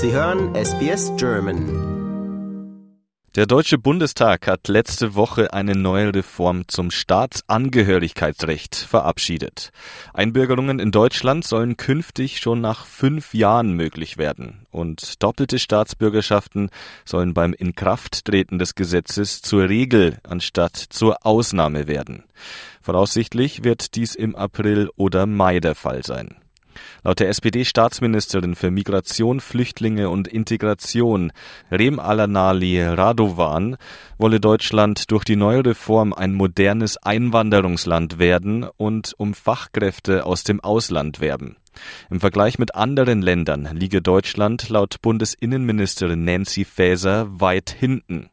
Sie hören SBS German. Der Deutsche Bundestag hat letzte Woche eine neue Reform zum Staatsangehörigkeitsrecht verabschiedet. Einbürgerungen in Deutschland sollen künftig schon nach fünf Jahren möglich werden und doppelte Staatsbürgerschaften sollen beim Inkrafttreten des Gesetzes zur Regel anstatt zur Ausnahme werden. Voraussichtlich wird dies im April oder Mai der Fall sein. Laut der SPD-Staatsministerin für Migration, Flüchtlinge und Integration, Rem Alanali Radovan, wolle Deutschland durch die neue Reform ein modernes Einwanderungsland werden und um Fachkräfte aus dem Ausland werben. Im Vergleich mit anderen Ländern liege Deutschland laut Bundesinnenministerin Nancy Faeser weit hinten.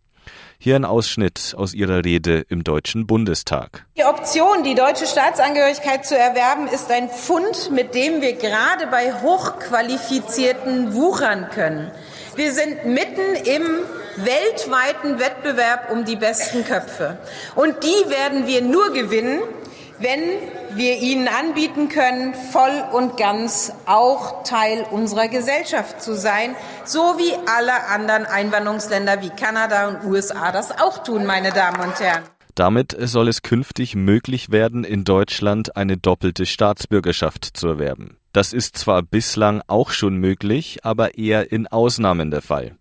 Hier ein Ausschnitt aus ihrer Rede im Deutschen Bundestag. Die Option, die deutsche Staatsangehörigkeit zu erwerben, ist ein Fund, mit dem wir gerade bei Hochqualifizierten wuchern können. Wir sind mitten im weltweiten Wettbewerb um die besten Köpfe. Und die werden wir nur gewinnen, wenn wir ihnen anbieten können, voll und ganz auch Teil unserer Gesellschaft zu sein, so wie alle anderen Einwanderungsländer wie Kanada und USA das auch tun, meine Damen und Herren. Damit soll es künftig möglich werden, in Deutschland eine doppelte Staatsbürgerschaft zu erwerben. Das ist zwar bislang auch schon möglich, aber eher in Ausnahmen der Fall.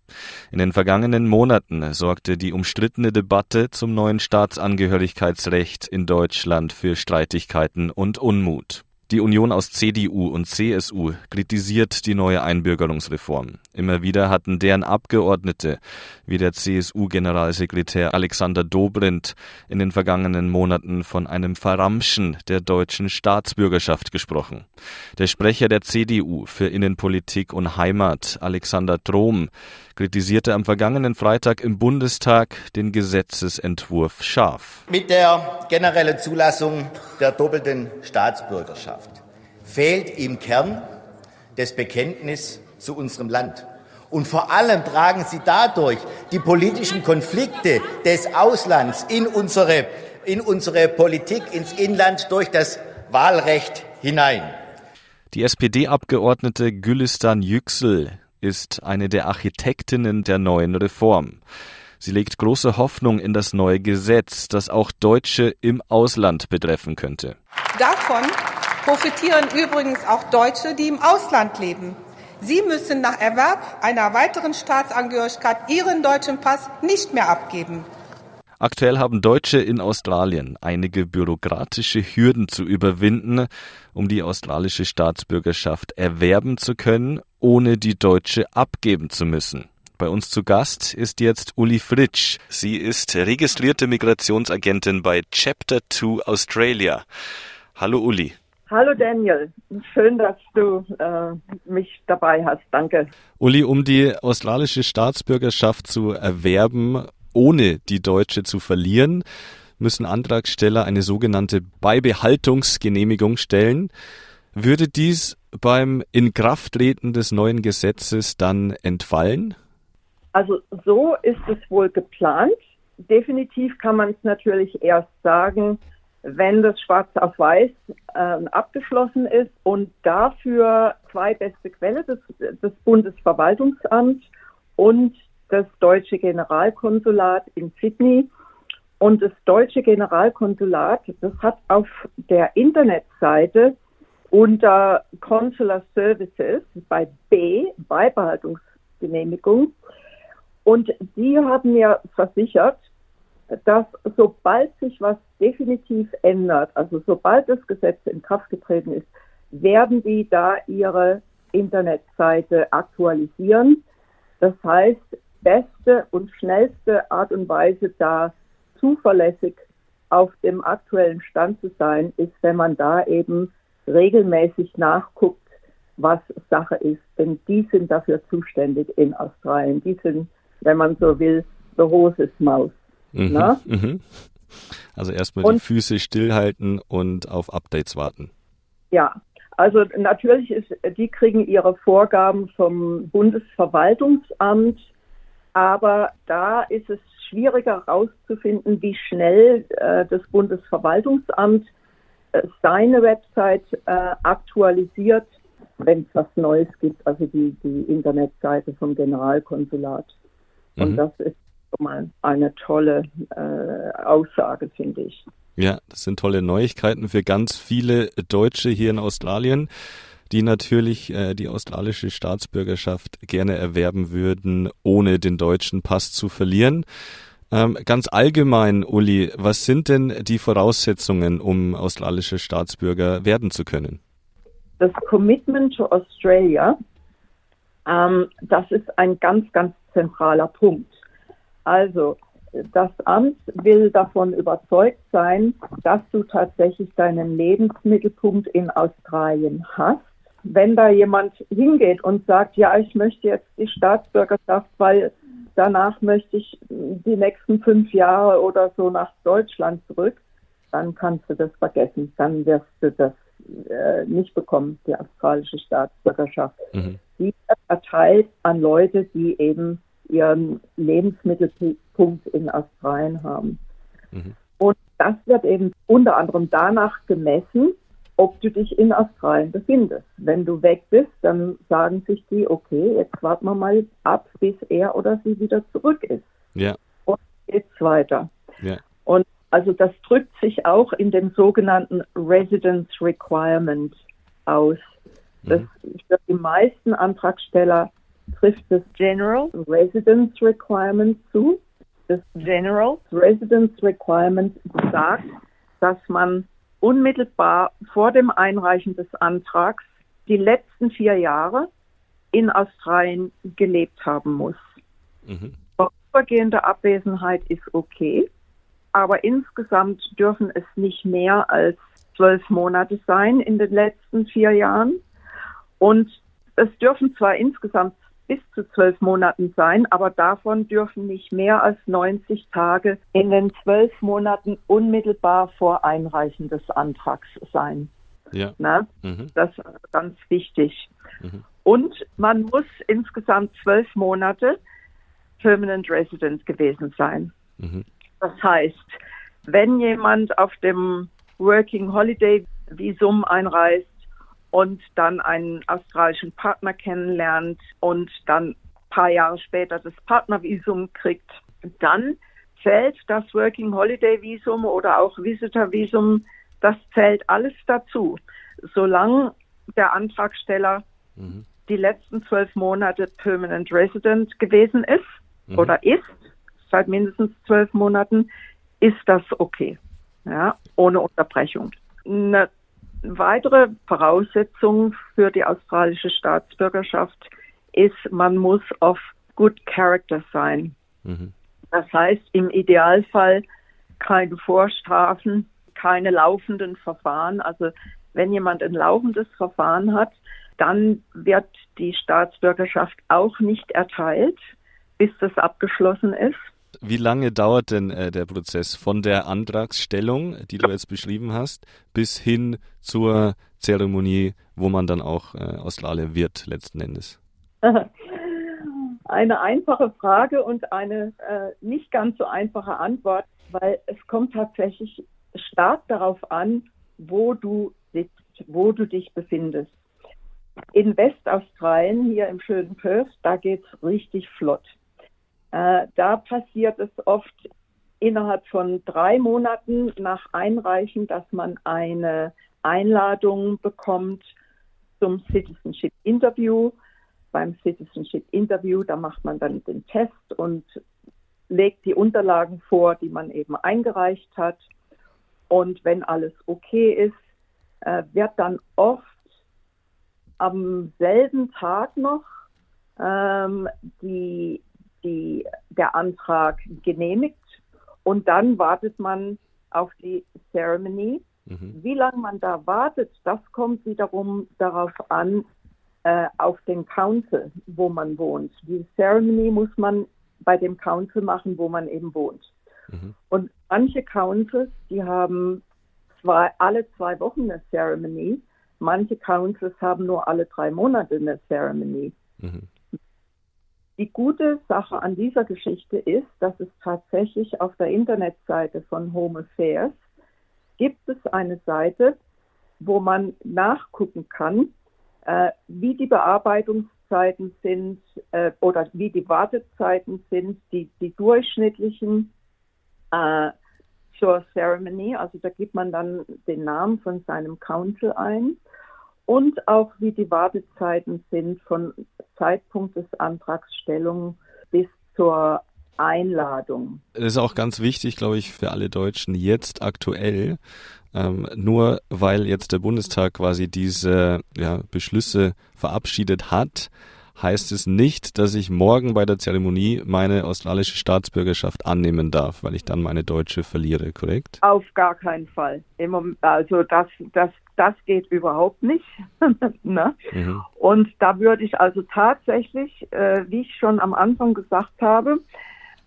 In den vergangenen Monaten sorgte die umstrittene Debatte zum neuen Staatsangehörigkeitsrecht in Deutschland für Streitigkeiten und Unmut. Die Union aus CDU und CSU kritisiert die neue Einbürgerungsreform. Immer wieder hatten deren Abgeordnete, wie der CSU-Generalsekretär Alexander Dobrindt, in den vergangenen Monaten von einem Verramschen der deutschen Staatsbürgerschaft gesprochen. Der Sprecher der CDU für Innenpolitik und Heimat, Alexander Trom, kritisierte am vergangenen Freitag im Bundestag den Gesetzesentwurf scharf. Mit der generellen Zulassung der doppelten Staatsbürgerschaft fehlt im Kern das Bekenntnis zu unserem Land. Und vor allem tragen sie dadurch die politischen Konflikte des Auslands in unsere, in unsere Politik, ins Inland durch das Wahlrecht hinein. Die SPD-Abgeordnete Gülistan Yüksel ist eine der Architektinnen der neuen Reform. Sie legt große Hoffnung in das neue Gesetz, das auch Deutsche im Ausland betreffen könnte. Davon profitieren übrigens auch Deutsche, die im Ausland leben. Sie müssen nach Erwerb einer weiteren Staatsangehörigkeit ihren deutschen Pass nicht mehr abgeben. Aktuell haben Deutsche in Australien einige bürokratische Hürden zu überwinden, um die australische Staatsbürgerschaft erwerben zu können, ohne die deutsche abgeben zu müssen. Bei uns zu Gast ist jetzt Uli Fritsch. Sie ist registrierte Migrationsagentin bei Chapter 2 Australia. Hallo Uli. Hallo Daniel, schön, dass du äh, mich dabei hast. Danke. Uli, um die australische Staatsbürgerschaft zu erwerben, ohne die deutsche zu verlieren, müssen Antragsteller eine sogenannte Beibehaltungsgenehmigung stellen. Würde dies beim Inkrafttreten des neuen Gesetzes dann entfallen? Also so ist es wohl geplant. Definitiv kann man es natürlich erst sagen, wenn das schwarz auf weiß äh, abgeschlossen ist und dafür zwei beste Quelle, das, das Bundesverwaltungsamt und das deutsche Generalkonsulat in Sydney. Und das deutsche Generalkonsulat, das hat auf der Internetseite unter Consular Services bei B, Beibehaltungsgenehmigung, und die haben mir versichert, dass sobald sich was definitiv ändert, also sobald das Gesetz in Kraft getreten ist, werden die da ihre Internetseite aktualisieren. Das heißt, beste und schnellste Art und Weise, da zuverlässig auf dem aktuellen Stand zu sein, ist, wenn man da eben regelmäßig nachguckt, was Sache ist. Denn die sind dafür zuständig in Australien. Die sind, wenn man so will, the horse's mouth. Mhm, mhm. Also erstmal die Füße stillhalten und auf Updates warten. Ja, also natürlich ist, die kriegen ihre Vorgaben vom Bundesverwaltungsamt aber da ist es schwieriger herauszufinden, wie schnell äh, das Bundesverwaltungsamt äh, seine Website äh, aktualisiert. wenn es was Neues gibt, also die, die Internetseite vom Generalkonsulat. Und mhm. das ist schon mal eine tolle äh, Aussage, finde ich. Ja, das sind tolle Neuigkeiten für ganz viele Deutsche hier in Australien, die natürlich äh, die australische Staatsbürgerschaft gerne erwerben würden, ohne den deutschen Pass zu verlieren. Ähm, ganz allgemein, Uli, was sind denn die Voraussetzungen, um australischer Staatsbürger werden zu können? Das Commitment to Australia, ähm, das ist ein ganz, ganz zentraler Punkt. Also, das Amt will davon überzeugt sein, dass du tatsächlich deinen Lebensmittelpunkt in Australien hast. Wenn da jemand hingeht und sagt, ja, ich möchte jetzt die Staatsbürgerschaft, weil danach möchte ich die nächsten fünf Jahre oder so nach Deutschland zurück, dann kannst du das vergessen. Dann wirst du das äh, nicht bekommen, die australische Staatsbürgerschaft. Mhm. Die wird erteilt an Leute, die eben ihren Lebensmittelpunkt in Australien haben. Mhm. Und das wird eben unter anderem danach gemessen, ob du dich in Australien befindest. Wenn du weg bist, dann sagen sich die, okay, jetzt warten wir mal ab, bis er oder sie wieder zurück ist. Ja. Und geht's weiter. Ja. Und also das drückt sich auch in dem sogenannten Residence Requirement aus. Das mhm. für die meisten Antragsteller trifft das General Residence Requirement zu. Das General Residence Requirement sagt, dass man unmittelbar vor dem Einreichen des Antrags die letzten vier Jahre in Australien gelebt haben muss. Mhm. Vorübergehende Abwesenheit ist okay, aber insgesamt dürfen es nicht mehr als zwölf Monate sein in den letzten vier Jahren. Und es dürfen zwar insgesamt bis zu zwölf Monaten sein, aber davon dürfen nicht mehr als 90 Tage in den zwölf Monaten unmittelbar vor Einreichen des Antrags sein. Ja. Na, mhm. Das ist ganz wichtig. Mhm. Und man muss insgesamt zwölf Monate Permanent Resident gewesen sein. Mhm. Das heißt, wenn jemand auf dem Working Holiday Visum einreist, und dann einen australischen Partner kennenlernt und dann ein paar Jahre später das Partnervisum kriegt, dann zählt das Working Holiday Visum oder auch Visitor Visum, das zählt alles dazu, solange der Antragsteller mhm. die letzten zwölf Monate Permanent Resident gewesen ist mhm. oder ist, seit mindestens zwölf Monaten, ist das okay, ja, ohne Unterbrechung. Eine weitere Voraussetzung für die australische Staatsbürgerschaft ist, man muss auf Good Character sein. Mhm. Das heißt, im Idealfall keine Vorstrafen, keine laufenden Verfahren. Also wenn jemand ein laufendes Verfahren hat, dann wird die Staatsbürgerschaft auch nicht erteilt, bis das abgeschlossen ist. Wie lange dauert denn äh, der Prozess von der Antragsstellung, die du jetzt beschrieben hast, bis hin zur Zeremonie, wo man dann auch äh, Australier wird letzten Endes? Eine einfache Frage und eine äh, nicht ganz so einfache Antwort, weil es kommt tatsächlich stark darauf an, wo du sitzt, wo du dich befindest. In Westaustralien, hier im schönen Perth, da geht es richtig flott. Äh, da passiert es oft innerhalb von drei Monaten nach Einreichen, dass man eine Einladung bekommt zum Citizenship Interview. Beim Citizenship Interview, da macht man dann den Test und legt die Unterlagen vor, die man eben eingereicht hat. Und wenn alles okay ist, äh, wird dann oft am selben Tag noch ähm, die die, der Antrag genehmigt und dann wartet man auf die Ceremony. Mhm. Wie lange man da wartet, das kommt wiederum darauf an, äh, auf den Council, wo man wohnt. Die Ceremony muss man bei dem Council machen, wo man eben wohnt. Mhm. Und manche Councils, die haben zwei, alle zwei Wochen eine Ceremony. Manche Councils haben nur alle drei Monate eine Ceremony. Mhm. Die gute Sache an dieser Geschichte ist, dass es tatsächlich auf der Internetseite von Home Affairs gibt es eine Seite, wo man nachgucken kann, äh, wie die Bearbeitungszeiten sind äh, oder wie die Wartezeiten sind, die, die durchschnittlichen äh, zur Ceremony, also da gibt man dann den Namen von seinem Council ein und auch wie die Wartezeiten sind von Zeitpunkt des Antragsstellung bis zur Einladung. Das ist auch ganz wichtig, glaube ich, für alle Deutschen jetzt aktuell. Ähm, nur weil jetzt der Bundestag quasi diese ja, Beschlüsse verabschiedet hat, heißt es nicht, dass ich morgen bei der Zeremonie meine australische Staatsbürgerschaft annehmen darf, weil ich dann meine deutsche verliere, korrekt? Auf gar keinen Fall. Also das, das, das geht überhaupt nicht. ne? mhm. Und da würde ich also tatsächlich, äh, wie ich schon am Anfang gesagt habe,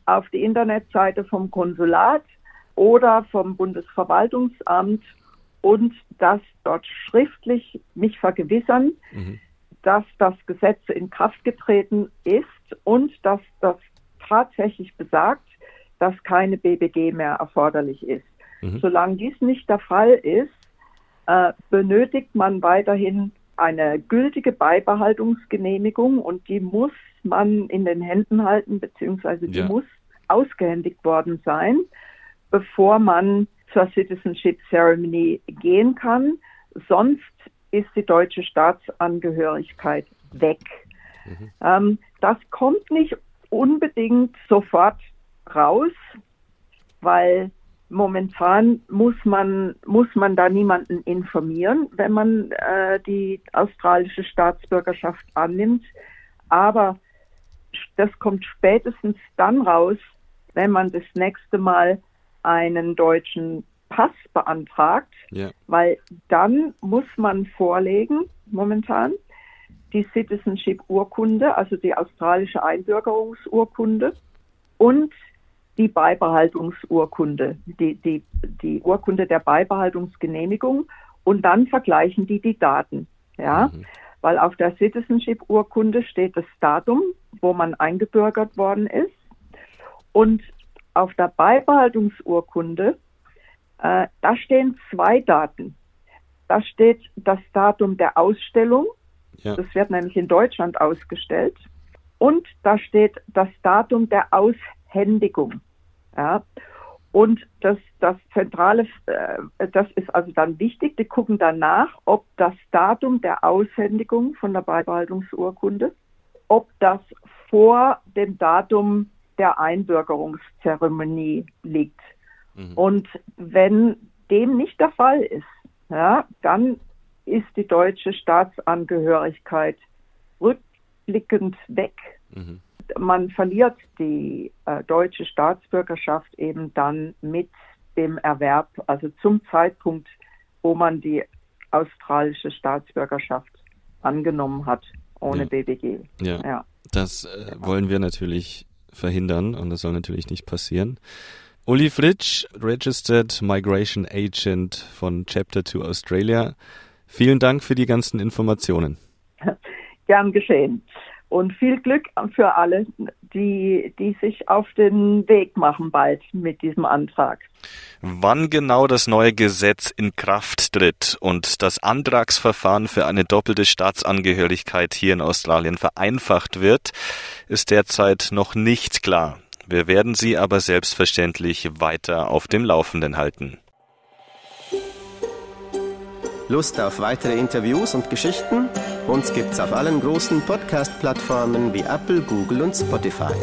auf die Internetseite vom Konsulat oder vom Bundesverwaltungsamt und das dort schriftlich mich vergewissern, mhm dass das Gesetz in Kraft getreten ist und dass das tatsächlich besagt, dass keine BBG mehr erforderlich ist. Mhm. Solange dies nicht der Fall ist, äh, benötigt man weiterhin eine gültige Beibehaltungsgenehmigung und die muss man in den Händen halten, beziehungsweise die ja. muss ausgehändigt worden sein, bevor man zur Citizenship Ceremony gehen kann. Sonst ist die deutsche Staatsangehörigkeit weg. Mhm. Ähm, das kommt nicht unbedingt sofort raus, weil momentan muss man, muss man da niemanden informieren, wenn man äh, die australische Staatsbürgerschaft annimmt. Aber das kommt spätestens dann raus, wenn man das nächste Mal einen deutschen Pass beantragt, ja. weil dann muss man vorlegen, momentan, die Citizenship-Urkunde, also die australische Einbürgerungsurkunde und die Beibehaltungsurkunde, die, die, die Urkunde der Beibehaltungsgenehmigung und dann vergleichen die die Daten. Ja, mhm. weil auf der Citizenship-Urkunde steht das Datum, wo man eingebürgert worden ist und auf der Beibehaltungsurkunde äh, da stehen zwei Daten. Da steht das Datum der Ausstellung. Ja. Das wird nämlich in Deutschland ausgestellt. Und da steht das Datum der Aushändigung. Ja. Und das, das Zentrale, äh, das ist also dann wichtig. Die gucken danach, ob das Datum der Aushändigung von der Beibehaltungsurkunde, ob das vor dem Datum der Einbürgerungszeremonie liegt. Mhm. Und wenn dem nicht der Fall ist, ja, dann ist die deutsche Staatsangehörigkeit rückblickend weg. Mhm. Man verliert die äh, deutsche Staatsbürgerschaft eben dann mit dem Erwerb, also zum Zeitpunkt, wo man die australische Staatsbürgerschaft angenommen hat, ohne ja. BBG. Ja, ja. das äh, wollen wir natürlich verhindern und das soll natürlich nicht passieren. Uli Fritsch, Registered Migration Agent von Chapter 2 Australia. Vielen Dank für die ganzen Informationen. Gern geschehen. Und viel Glück für alle, die, die sich auf den Weg machen bald mit diesem Antrag. Wann genau das neue Gesetz in Kraft tritt und das Antragsverfahren für eine doppelte Staatsangehörigkeit hier in Australien vereinfacht wird, ist derzeit noch nicht klar. Wir werden Sie aber selbstverständlich weiter auf dem Laufenden halten. Lust auf weitere Interviews und Geschichten? Uns gibt's auf allen großen Podcast-Plattformen wie Apple, Google und Spotify.